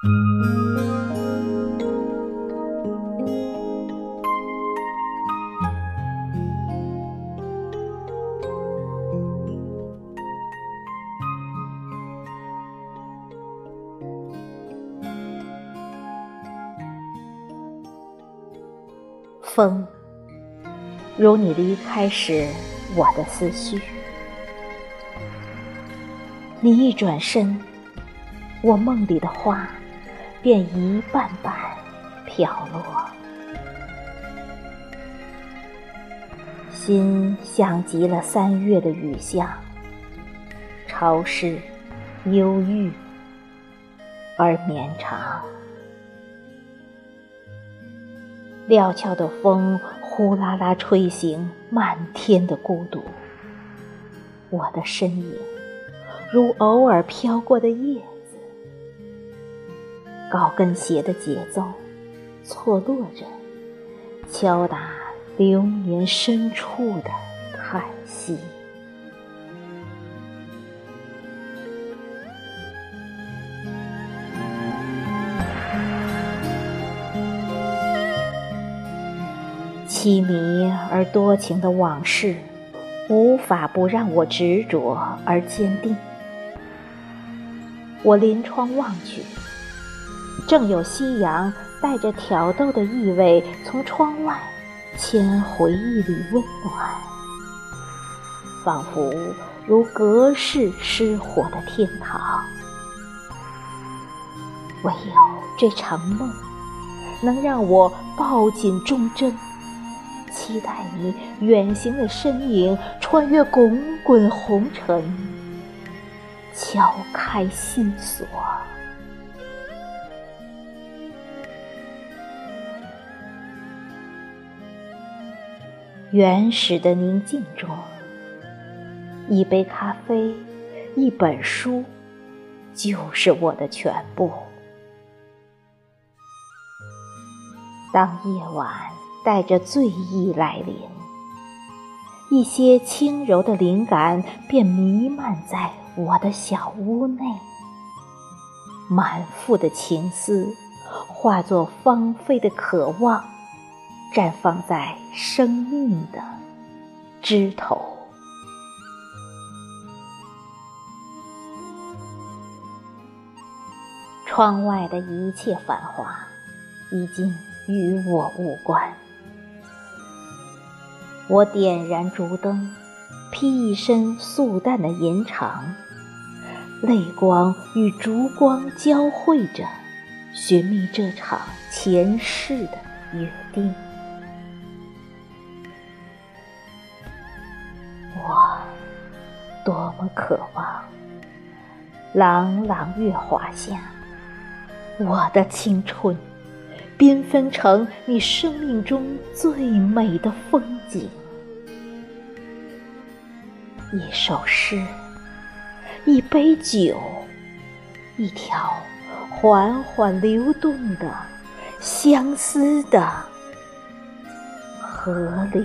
风，如你离开时我的思绪。你一转身，我梦里的花便一瓣瓣飘落。心像极了三月的雨巷，潮湿、忧郁而绵长。料峭的风呼啦啦吹醒漫天的孤独，我的身影如偶尔飘过的叶，高跟鞋的节奏错落着，敲打流年深处的叹息。凄迷而多情的往事，无法不让我执着而坚定。我临窗望去，正有夕阳带着挑逗的意味从窗外牵回一缕温暖，仿佛如隔世失火的天堂。唯有这场梦，能让我抱紧忠贞。期待你远行的身影，穿越滚滚红尘，敲开心锁。原始的宁静中，一杯咖啡，一本书，就是我的全部。当夜晚。带着醉意来临，一些轻柔的灵感便弥漫在我的小屋内，满腹的情思化作芳菲的渴望，绽放在生命的枝头。窗外的一切繁华，已经与我无关。我点燃烛灯，披一身素淡的银裳，泪光与烛光交汇着，寻觅这场前世的约定。我多么渴望，朗朗月华下，我的青春。缤纷成你生命中最美的风景，一首诗，一杯酒，一条缓缓流动的相思的河流。